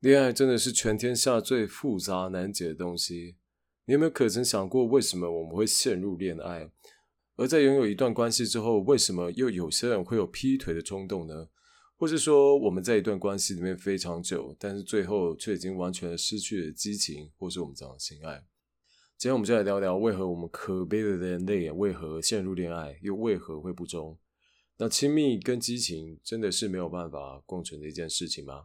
恋爱真的是全天下最复杂难解的东西。你有没有可曾想过，为什么我们会陷入恋爱？而在拥有一段关系之后，为什么又有些人会有劈腿的冲动呢？或是说，我们在一段关系里面非常久，但是最后却已经完全失去了激情，或是我们讲的情爱？今天我们就来聊聊，为何我们可悲的人类为何陷入恋爱，又为何会不忠？那亲密跟激情真的是没有办法共存的一件事情吗？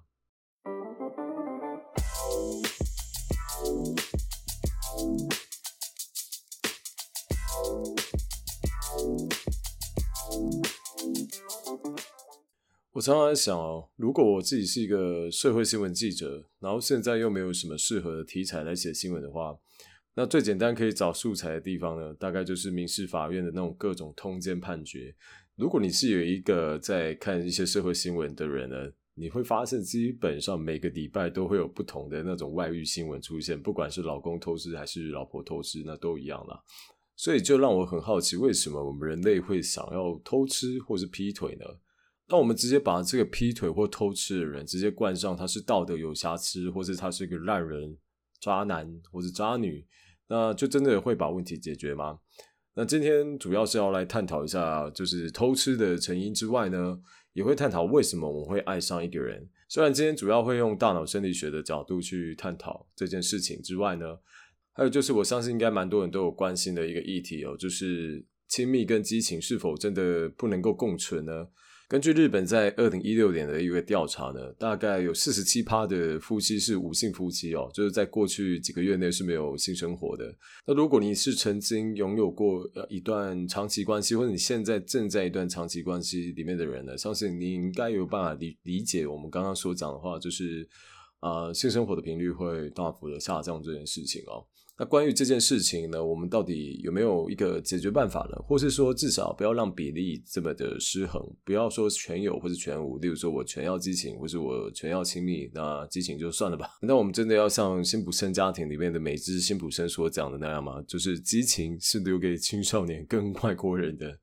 我常常在想哦，如果我自己是一个社会新闻记者，然后现在又没有什么适合的题材来写新闻的话，那最简单可以找素材的地方呢，大概就是民事法院的那种各种通奸判决。如果你是有一个在看一些社会新闻的人呢，你会发现基本上每个礼拜都会有不同的那种外遇新闻出现，不管是老公偷吃还是老婆偷吃，那都一样啦。所以就让我很好奇，为什么我们人类会想要偷吃或是劈腿呢？那我们直接把这个劈腿或偷吃的人直接冠上他是道德有瑕疵，或是他是一个烂人、渣男或是渣女，那就真的会把问题解决吗？那今天主要是要来探讨一下，就是偷吃的成因之外呢，也会探讨为什么我们会爱上一个人。虽然今天主要会用大脑生理学的角度去探讨这件事情之外呢，还有就是我相信应该蛮多人都有关心的一个议题哦，就是亲密跟激情是否真的不能够共存呢？根据日本在二零一六年的一个调查呢，大概有四十七趴的夫妻是无性夫妻哦，就是在过去几个月内是没有性生活的。那如果你是曾经拥有过一段长期关系，或者你现在正在一段长期关系里面的人呢，相信你应该有办法理理解我们刚刚所讲的话，就是啊，性生活的频率会大幅的下降这件事情哦。那关于这件事情呢，我们到底有没有一个解决办法呢？或是说，至少不要让比例这么的失衡，不要说全有或是全无。例如说，我全要激情，或是我全要亲密，那激情就算了吧。那我们真的要像辛普森家庭里面的美芝辛普森所讲的那样吗？就是激情是留给青少年跟外国人的，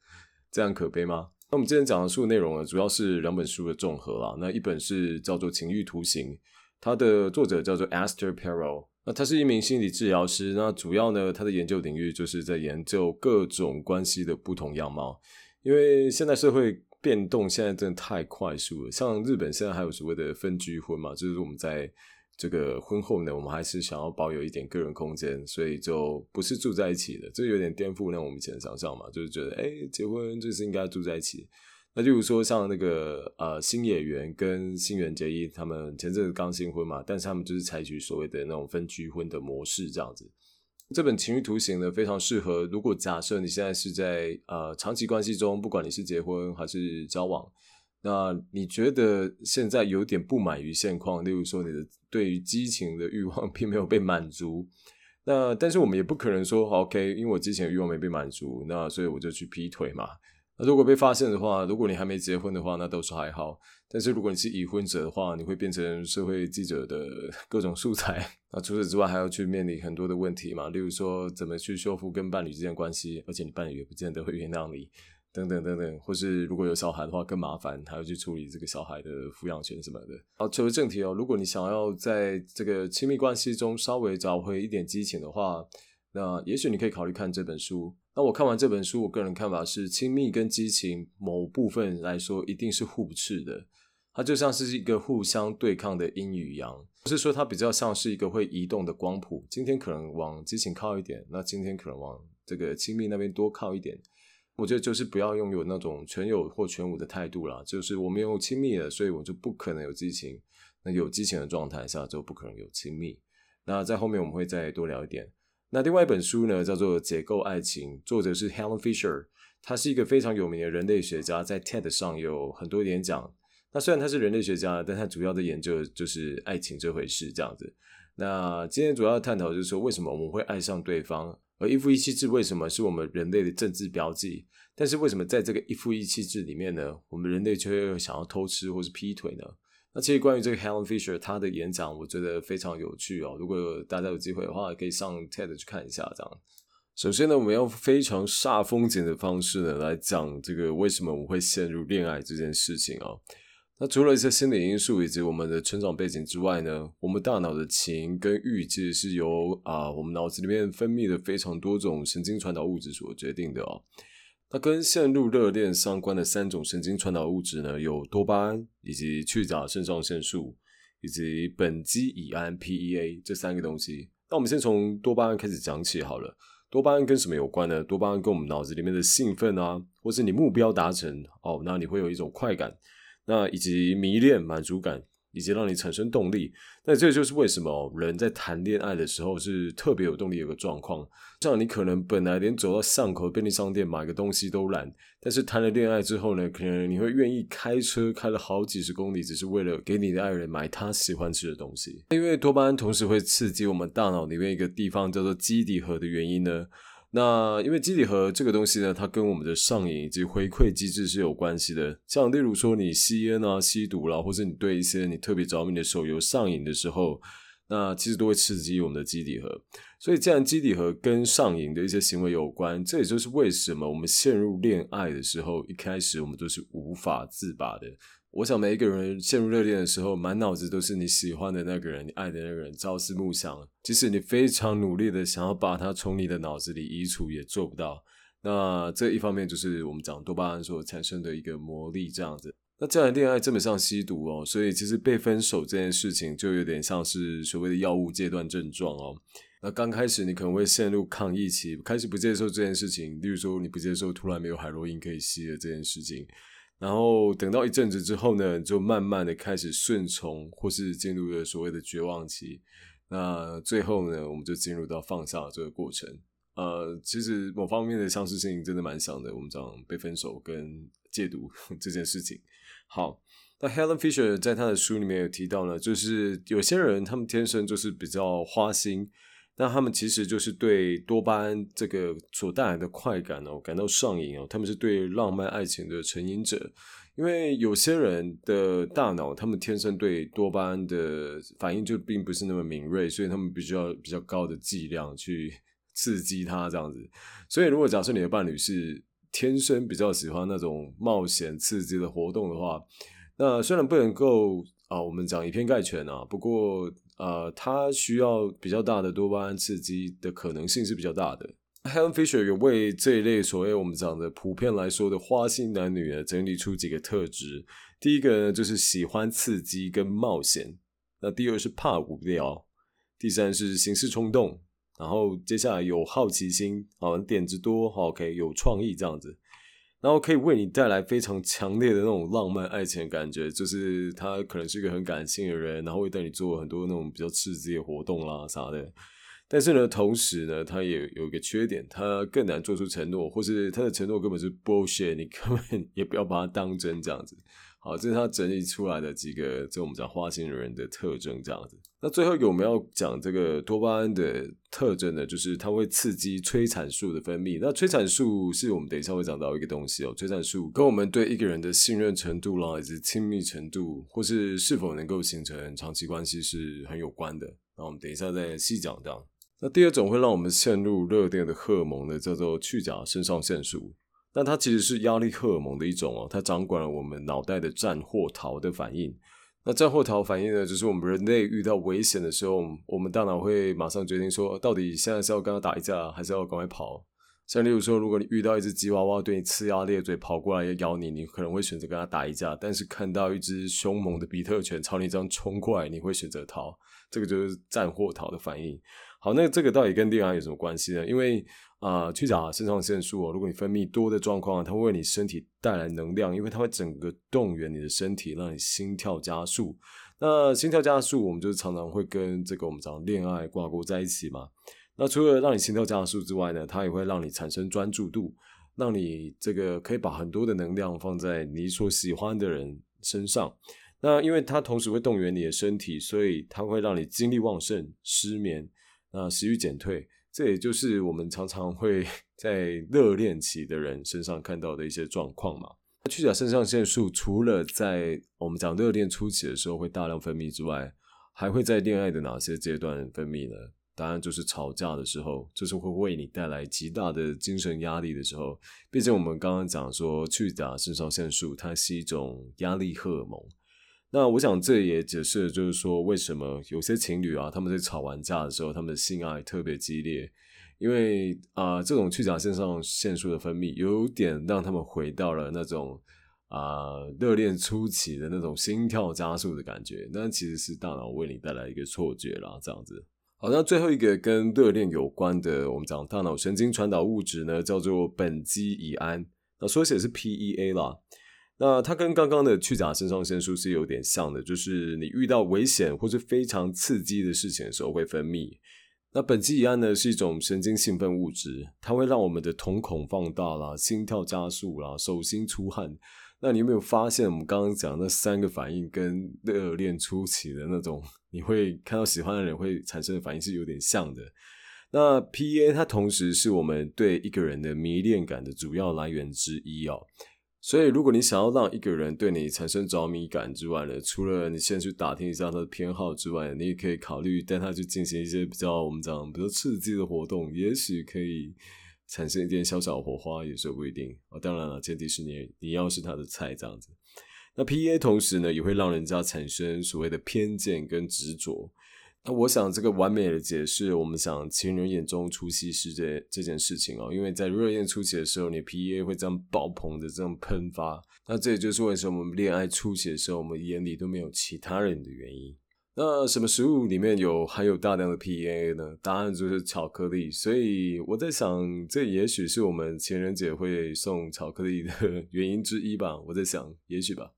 这样可悲吗？那我们今天讲的书内容呢，主要是两本书的综合啦。那一本是叫做《情欲图形》，它的作者叫做 Esther Perel。那他是一名心理治疗师，那主要呢，他的研究领域就是在研究各种关系的不同样貌。因为现在社会变动现在真的太快速了，像日本现在还有所谓的分居婚嘛，就是我们在这个婚后呢，我们还是想要保有一点个人空间，所以就不是住在一起的，这有点颠覆那我们以前的想象嘛，就是觉得哎，结婚就是应该住在一起。那例如说像那个呃新演员跟新垣结衣他们前阵子刚新婚嘛，但是他们就是采取所谓的那种分居婚的模式这样子。这本情欲图形呢非常适合，如果假设你现在是在呃长期关系中，不管你是结婚还是交往，那你觉得现在有点不满于现况，例如说你的对于激情的欲望 并没有被满足，那但是我们也不可能说 OK，因为我之前的欲望没被满足，那所以我就去劈腿嘛。那如果被发现的话，如果你还没结婚的话，那都是还好。但是如果你是已婚者的话，你会变成社会记者的各种素材。那除此之外，还要去面临很多的问题嘛，例如说怎么去修复跟伴侣之间关系，而且你伴侣也不见得会原谅你，等等等等。或是如果有小孩的话，更麻烦，还要去处理这个小孩的抚养权什么的。好，切回正题哦，如果你想要在这个亲密关系中稍微找回一点激情的话，那也许你可以考虑看这本书。那我看完这本书，我个人看法是，亲密跟激情某部分来说一定是互斥的，它就像是一个互相对抗的阴与阳，不是说它比较像是一个会移动的光谱，今天可能往激情靠一点，那今天可能往这个亲密那边多靠一点。我觉得就是不要拥有那种全有或全无的态度啦，就是我们有亲密了，所以我就不可能有激情，那有激情的状态下就不可能有亲密。那在后面我们会再多聊一点。那另外一本书呢，叫做《解构爱情》，作者是 Helen Fisher，他是一个非常有名的人类学家，在 TED 上有很多演讲。那虽然他是人类学家，但他主要的研究就是爱情这回事这样子。那今天主要探讨就是说，为什么我们会爱上对方？而一夫一妻制为什么是我们人类的政治标记？但是为什么在这个一夫一妻制里面呢，我们人类却又想要偷吃或是劈腿呢？那其实关于这个 Helen Fisher 他的演讲，我觉得非常有趣哦。如果大家有机会的话，可以上 TED 去看一下。这样，首先呢，我们要非常煞风景的方式呢来讲这个为什么我会陷入恋爱这件事情哦。那除了一些心理因素以及我们的成长背景之外呢，我们大脑的情跟欲其实是由啊我们脑子里面分泌的非常多种神经传导物质所决定的哦。那跟陷入热恋相关的三种神经传导物质呢，有多巴胺以及去甲肾上腺素以及苯基乙胺 （PEA） 这三个东西。那我们先从多巴胺开始讲起好了。多巴胺跟什么有关呢？多巴胺跟我们脑子里面的兴奋啊，或是你目标达成哦，那你会有一种快感。那以及迷恋、满足感，以及让你产生动力，那这就是为什么人在谈恋爱的时候是特别有动力。有个状况，像你可能本来连走到巷口便利商店买个东西都懒，但是谈了恋爱之后呢，可能你会愿意开车开了好几十公里，只是为了给你的爱人买他喜欢吃的东西。因为多巴胺同时会刺激我们大脑里面一个地方叫做基底核的原因呢。那因为基底核这个东西呢，它跟我们的上瘾以及回馈机制是有关系的。像例如说你吸烟啊、吸毒啦，或者你对一些你特别着迷的手游上瘾的时候，那其实都会刺激我们的基底核。所以，既然基底核跟上瘾的一些行为有关，这也就是为什么我们陷入恋爱的时候，一开始我们都是无法自拔的。我想每一个人陷入热恋的时候，满脑子都是你喜欢的那个人、你爱的那个人，朝思暮想。即使你非常努力的想要把他从你的脑子里移除，也做不到。那这一方面就是我们讲多巴胺所产生的一个魔力，这样子。那这样的恋爱这么像吸毒哦，所以其实被分手这件事情就有点像是所谓的药物戒断症状哦。那刚开始你可能会陷入抗议期，开始不接受这件事情，例如说你不接受突然没有海洛因可以吸的这件事情。然后等到一阵子之后呢，就慢慢的开始顺从，或是进入了所谓的绝望期。那最后呢，我们就进入到放下这个过程。呃，其实某方面的相似性真的蛮像的。我们讲被分手跟戒毒 这件事情。好，那 Helen Fisher 在他的书里面有提到呢，就是有些人他们天生就是比较花心。那他们其实就是对多巴胺这个所带来的快感哦感到上瘾哦，他们是对浪漫爱情的成瘾者。因为有些人的大脑，他们天生对多巴胺的反应就并不是那么敏锐，所以他们必须要比较高的剂量去刺激它这样子。所以，如果假设你的伴侣是天生比较喜欢那种冒险刺激的活动的话，那虽然不能够啊，我们讲以偏概全啊，不过。呃，他需要比较大的多巴胺刺激的可能性是比较大的。Helen Fisher 有为这一类所谓我们讲的普遍来说的花心男女呢，整理出几个特质。第一个呢，就是喜欢刺激跟冒险；那第二是怕无聊；第三是行事冲动；然后接下来有好奇心，好点子多好可以有创意这样子。然后可以为你带来非常强烈的那种浪漫爱情的感觉，就是他可能是一个很感性的人，然后会带你做很多那种比较刺激的活动啦啥的。但是呢，同时呢，他也有一个缺点，他更难做出承诺，或是他的承诺根本是 bullshit，你根本 也不要把它当真这样子。好，这是他整理出来的几个，这我们讲花心人的特征这样子。那最后一个我们要讲这个多巴胺的特征呢，就是它会刺激催产素的分泌。那催产素是我们等一下会讲到一个东西哦。催产素跟我们对一个人的信任程度啦，以及亲密程度，或是是否能够形成长期关系是很有关的。那我们等一下再细讲这样。那第二种会让我们陷入热恋的荷尔蒙呢，叫做去甲肾上腺素。那它其实是压力荷尔蒙的一种哦，它掌管了我们脑袋的战或逃的反应。那战或逃反应呢，就是我们人类遇到危险的时候，我们大脑会马上决定说，到底现在是要跟他打一架，还是要赶快跑。像例如说，如果你遇到一只吉娃娃对你呲牙咧嘴跑过来要咬你，你可能会选择跟他打一架；但是看到一只凶猛的比特犬朝你这样冲过来，你会选择逃。这个就是战或逃的反应。好，那这个到底跟恋爱有什么关系呢？因为啊，去甲肾上腺素，如果你分泌多的状况，它会为你身体带来能量，因为它会整个动员你的身体，让你心跳加速。那心跳加速，我们就常常会跟这个我们讲恋爱挂钩在一起嘛。那除了让你心跳加速之外呢，它也会让你产生专注度，让你这个可以把很多的能量放在你所喜欢的人身上。那因为它同时会动员你的身体，所以它会让你精力旺盛、失眠，那食欲减退。这也就是我们常常会 在热恋期的人身上看到的一些状况嘛。去甲肾上腺素除了在我们讲热恋初期的时候会大量分泌之外，还会在恋爱的哪些阶段分泌呢？答案就是吵架的时候，就是会为你带来极大的精神压力的时候。毕竟我们刚刚讲说，去甲肾上腺素它是一种压力荷尔蒙。那我想这也解释，就是说为什么有些情侣啊，他们在吵完架的时候，他们的性爱特别激烈，因为啊，这种去甲肾上腺素的分泌，有点让他们回到了那种啊热恋初期的那种心跳加速的感觉，那其实是大脑为你带来一个错觉啦，这样子。好，那最后一个跟热恋有关的，我们讲大脑神经传导物质呢，叫做苯基乙胺，那缩写是 PEA 啦。那它跟刚刚的去甲肾上腺素是有点像的，就是你遇到危险或是非常刺激的事情的时候会分泌。那苯基乙胺呢是一种神经兴奋物质，它会让我们的瞳孔放大啦，心跳加速啦，手心出汗。那你有没有发现我们刚刚讲那三个反应跟热恋初期的那种你会看到喜欢的人会产生的反应是有点像的？那 PEA 它同时是我们对一个人的迷恋感的主要来源之一哦。所以，如果你想要让一个人对你产生着迷感之外呢，除了你先去打听一下他的偏好之外，你也可以考虑带他去进行一些比较我们讲比较刺激的活动，也许可以产生一点小小火花，也说不一定啊。当然了，前提是你你要是他的菜这样子。那 P A 同时呢，也会让人家产生所谓的偏见跟执着。那我想这个完美的解释，我们想情人眼中出西施这这件事情哦，因为在热恋初期的时候，你 PEA 会这样爆棚的这样喷发，那这也就是为什么我们恋爱初期的时候，我们眼里都没有其他人的原因。那什么食物里面有含有大量的 PEA 呢？答案就是巧克力。所以我在想，这也许是我们情人节会送巧克力的原因之一吧。我在想，也许吧。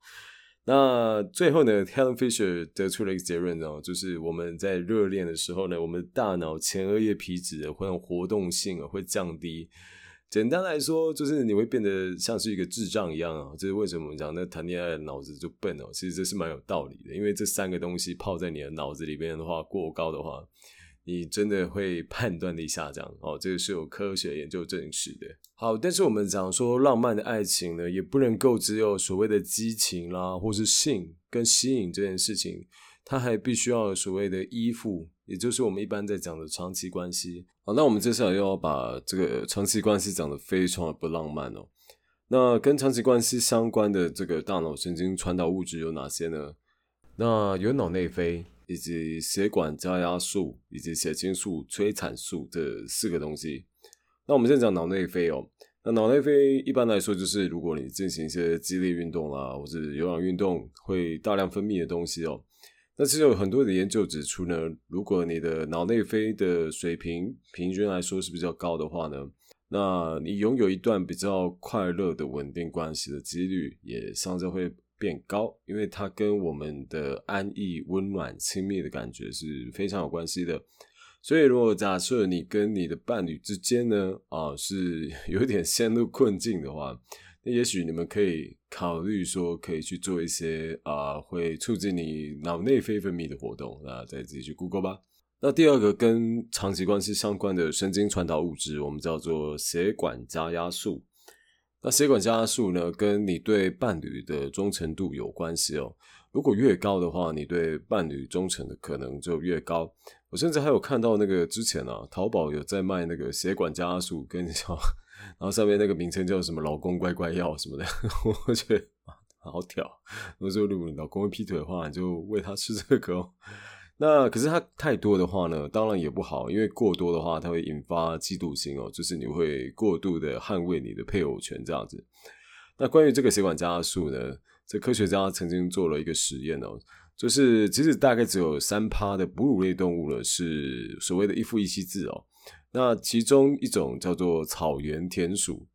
那最后呢，Helen Fisher 得出了一个结论哦，就是我们在热恋的时候呢，我们大脑前额叶皮质会活动性会降低。简单来说，就是你会变得像是一个智障一样啊。这是为什么我们讲那谈恋爱脑子就笨哦？其实这是蛮有道理的，因为这三个东西泡在你的脑子里边的话，过高的话。你真的会判断力下降哦，这个是有科学研究证实的。好，但是我们讲说浪漫的爱情呢，也不能够只有所谓的激情啦，或是性跟吸引这件事情，它还必须要所谓的依附，也就是我们一般在讲的长期关系。好，那我们接下来又要把这个长期关系讲得非常的不浪漫哦。那跟长期关系相关的这个大脑神经传导物质有哪些呢？那有脑内啡。以及血管加压素以及血清素、催产素这四个东西。那我们先讲脑内啡哦。那脑内啡一般来说就是，如果你进行一些激烈运动啊，或者有氧运动，会大量分泌的东西哦。那其实有很多的研究指出呢，如果你的脑内啡的水平平均来说是比较高的话呢，那你拥有一段比较快乐的稳定关系的几率也相对会。变高，因为它跟我们的安逸、温暖、亲密的感觉是非常有关系的。所以，如果假设你跟你的伴侣之间呢，啊，是 有点陷入困境的话，那也许你们可以考虑说，可以去做一些啊，会促进你脑内啡分泌的活动。那再自己去 Google 吧。那第二个跟长期关系相关的神经传导物质，我们叫做血管加压素。那血管加压素呢，跟你对伴侣的忠诚度有关系哦。如果越高的话，你对伴侣忠诚的可能就越高。我甚至还有看到那个之前啊，淘宝有在卖那个血管加压素，跟你说，然后上面那个名称叫什么“老公乖乖药”什么的，我觉得好挑。如果你老公会劈腿的话，你就喂他吃这个哦。那可是它太多的话呢，当然也不好，因为过多的话，它会引发嫉妒心哦，就是你会过度的捍卫你的配偶权这样子。那关于这个血管加速呢，这科学家曾经做了一个实验哦，就是其实大概只有三趴的哺乳类动物呢是所谓的一夫一妻制哦，那其中一种叫做草原田鼠。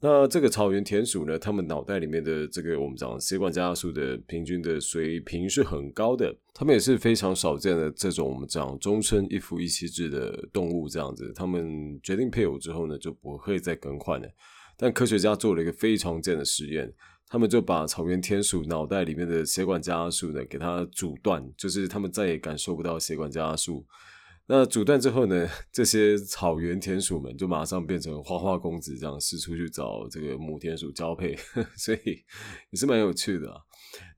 那这个草原田鼠呢？它们脑袋里面的这个我们讲血管加压素的平均的水平是很高的。它们也是非常少见的这种我们讲终身一夫一妻制的动物这样子。它们决定配偶之后呢，就不会再更换了。但科学家做了一个非常贱的实验，他们就把草原田鼠脑袋里面的血管加压素呢给它阻断，就是它们再也感受不到血管加压素。那阻断之后呢？这些草原田鼠们就马上变成花花公子，这样四处去找这个母田鼠交配，所以也是蛮有趣的啊。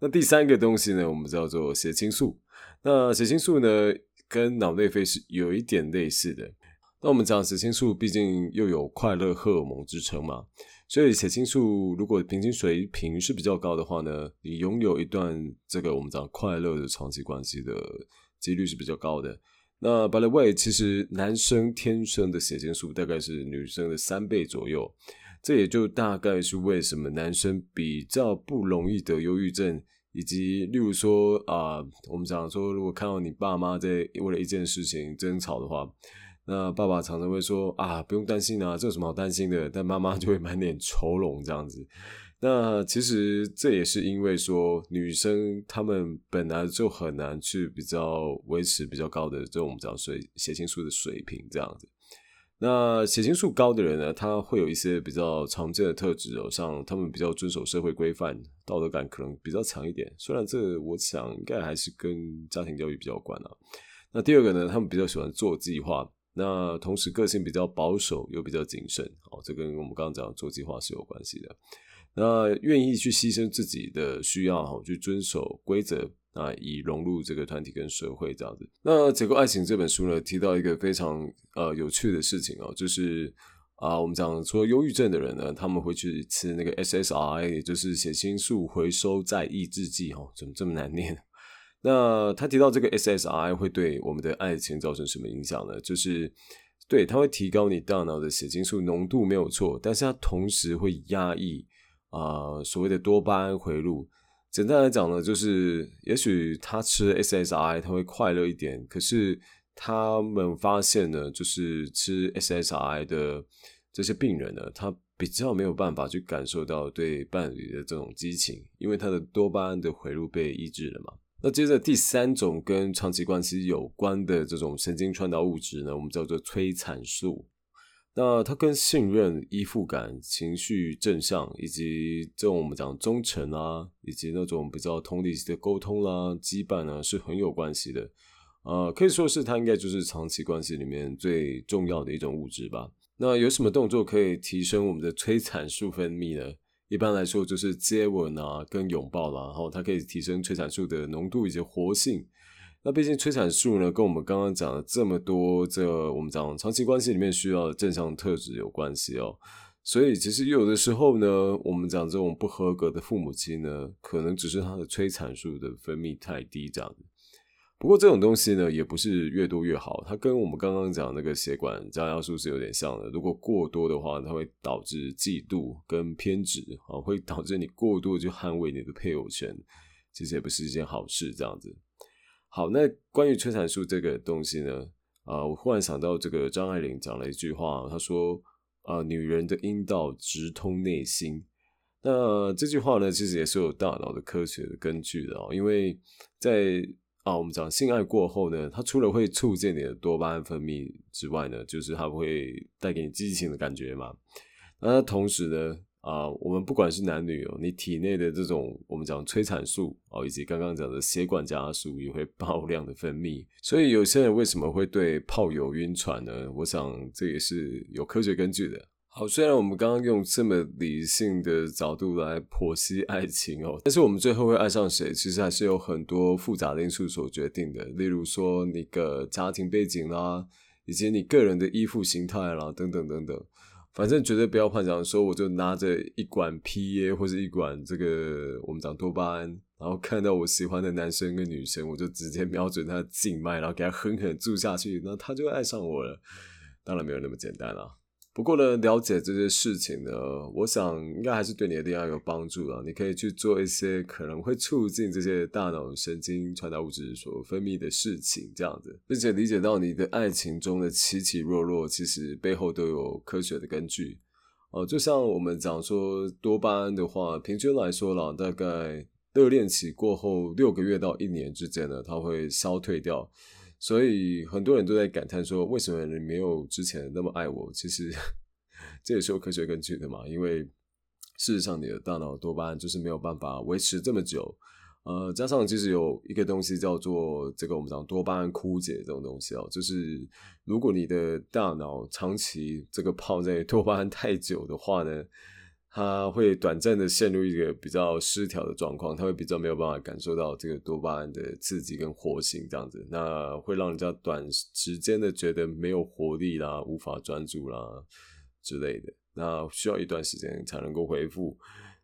那第三个东西呢，我们叫做血清素。那血清素呢，跟脑内啡是有一点类似的。那我们讲血清素，毕竟又有快乐荷尔蒙之称嘛，所以血清素如果平均水平是比较高的话呢，你拥有一段这个我们讲快乐的长期关系的几率是比较高的。那 by the way，其实男生天生的血清素大概是女生的三倍左右，这也就大概是为什么男生比较不容易得忧郁症。以及，例如说啊，我们讲说，如果看到你爸妈在为了一件事情争吵的话，那爸爸常常会说啊，不用担心啊，这有什么好担心的？但妈妈就会满脸愁容这样子。那其实这也是因为说，女生她们本来就很难去比较维持比较高的这种讲水血清素的水平这样子。那血清素高的人呢，他会有一些比较常见的特质，像他们比较遵守社会规范，道德感可能比较强一点。虽然这我想应该还是跟家庭教育比较有关啊。那第二个呢，他们比较喜欢做计划，那同时个性比较保守又比较谨慎哦，这跟我们刚刚讲做计划是有关系的。那愿意去牺牲自己的需要哈，去遵守规则。啊，以融入这个团体跟社会这样子。那《结构爱情》这本书呢，提到一个非常呃有趣的事情哦，就是啊，我们讲说忧郁症的人呢，他们会去吃那个 SSRI，也就是血清素回收再抑制剂哦，怎么这么难念？那他提到这个 SSRI 会对我们的爱情造成什么影响呢？就是对，它会提高你大脑的血清素浓度没有错，但是它同时会压抑啊所谓的多巴胺回路。简单来讲呢，就是也许他吃 SSRI 他会快乐一点，可是他们发现呢，就是吃 SSRI 的这些病人呢，他比较没有办法去感受到对伴侣的这种激情，因为他的多巴胺的回路被抑制了嘛。那接着第三种跟长期关系有关的这种神经传导物质呢，我们叫做催产素。那它跟信任、依附感、情绪正向，以及这种我们讲忠诚啊，以及那种比较同理的沟通啦、羁绊呢，是很有关系的。呃，可以说是它应该就是长期关系里面最重要的一种物质吧。那有什么动作可以提升我们的催产素分泌呢？一般来说就是接吻啊，跟拥抱啦，然后它可以提升催产素的浓度以及活性。那毕竟催产素呢，跟我们刚刚讲的这么多，这我们讲长期关系里面需要的正向特质有关系哦。所以其实有的时候呢，我们讲这种不合格的父母亲呢，可能只是他的催产素的分泌太低这样子。不过这种东西呢，也不是越多越好，它跟我们刚刚讲那个血管加压素是有点像的。如果过多的话，它会导致嫉妒跟偏执啊，会导致你过度去捍卫你的配偶权，其实也不是一件好事这样子。好，那关于催产素这个东西呢？啊，我忽然想到这个张爱玲讲了一句话，她说：“啊，女人的阴道直通内心。”那这句话呢，其实也是有大脑的科学的根据的哦。因为在啊，我们讲性爱过后呢，它除了会促进你的多巴胺分泌之外呢，就是它会带给你激情的感觉嘛。那同时呢？啊，我们不管是男女哦，你体内的这种我们讲催产素哦，以及刚刚讲的血管加速也会爆量的分泌，所以有些人为什么会对泡友晕船呢？我想这也是有科学根据的。好，虽然我们刚刚用这么理性的角度来剖析爱情哦，但是我们最后会爱上谁，其实还是有很多复杂的因素所决定的。例如说你的家庭背景啦，以及你个人的依附形态啦，等等等等。反正绝对不要幻想说，我就拿着一管 PA 或者一管这个我们讲多巴胺，然后看到我喜欢的男生跟女生，我就直接瞄准他的静脉，然后给他狠狠注下去，那他就爱上我了。当然没有那么简单啦。不过呢，了解这些事情呢，我想应该还是对你的恋爱有帮助的。你可以去做一些可能会促进这些大脑神经传导物质所分泌的事情，这样子，并且理解到你的爱情中的起起落落，其实背后都有科学的根据。哦，就像我们讲说多巴胺的话，平均来说啦，大概热恋期过后六个月到一年之间呢，它会消退掉。所以很多人都在感叹说，为什么你没有之前那么爱我？其实这也是有科学根据的嘛。因为事实上，你的大脑多巴胺就是没有办法维持这么久。呃，加上其实有一个东西叫做这个我们讲多巴胺枯竭这种东西哦，就是如果你的大脑长期这个泡在多巴胺太久的话呢。他会短暂的陷入一个比较失调的状况，他会比较没有办法感受到这个多巴胺的刺激跟活性，这样子，那会让人家短时间的觉得没有活力啦，无法专注啦之类的。那需要一段时间才能够恢复。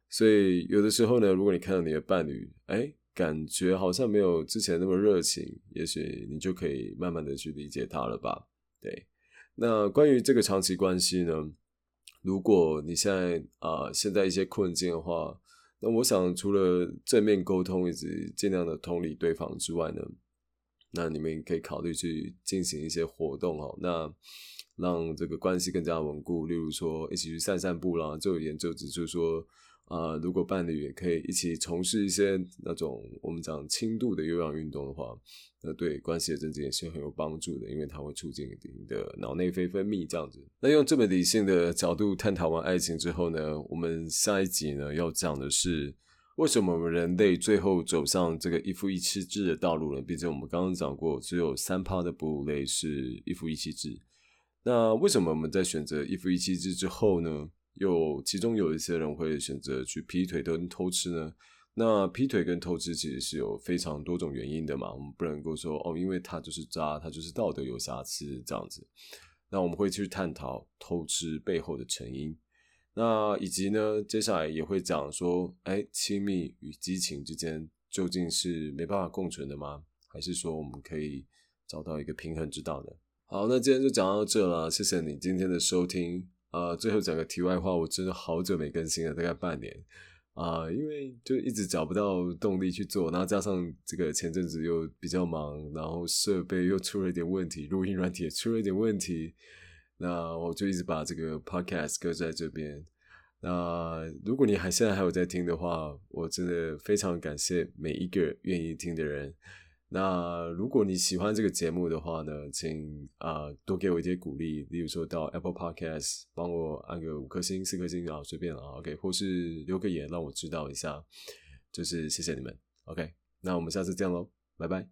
所以有的时候呢，如果你看到你的伴侣，哎，感觉好像没有之前那么热情，也许你就可以慢慢的去理解他了吧。对，那关于这个长期关系呢，如果你现在啊现在一些困境的话，那我想除了正面沟通以及尽量的同理对方之外呢，那你们可以考虑去进行一些活动哦，那让这个关系更加稳固，例如说一起去散散步啦，就有研究指出说。啊，如果伴侣也可以一起从事一些那种我们讲轻度的有氧运动的话，那对关系的增进也是很有帮助的，因为它会促进你的脑内啡分泌这样子。那用这么理性的角度探讨完爱情之后呢，我们下一集呢要讲的是为什么我们人类最后走上这个一夫一妻制的道路呢？毕竟我们刚刚讲过，只有三趴的哺乳类是一夫一妻制。那为什么我们在选择一夫一妻制之后呢？有其中有一些人会选择去劈腿跟偷吃呢？那劈腿跟偷吃其实是有非常多种原因的嘛，我们不能够说哦，因为他就是渣，他就是道德有瑕疵这样子。那我们会去探讨偷吃背后的成因，那以及呢，接下来也会讲说，哎，亲密与激情之间究竟是没办法共存的吗？还是说我们可以找到一个平衡之道呢？好，那今天就讲到这了，谢谢你今天的收听。呃，最后讲个题外话，我真的好久没更新了，大概半年啊，因为就一直找不到动力去做，然后加上这个前阵子又比较忙，然后设备又出了一点问题，录音软体也出了一点问题，那我就一直把这个 podcast 搁在这边。那如果你还现在还有在听的话，我真的非常感谢每一个愿意听的人。那如果你喜欢这个节目的话呢，请啊多给我一些鼓励，例如说到 Apple Podcast 帮我按个五颗星、四颗星啊，随便啊，OK，或是留个言让我知道一下，就是谢谢你们，OK，那我们下次见喽，拜拜。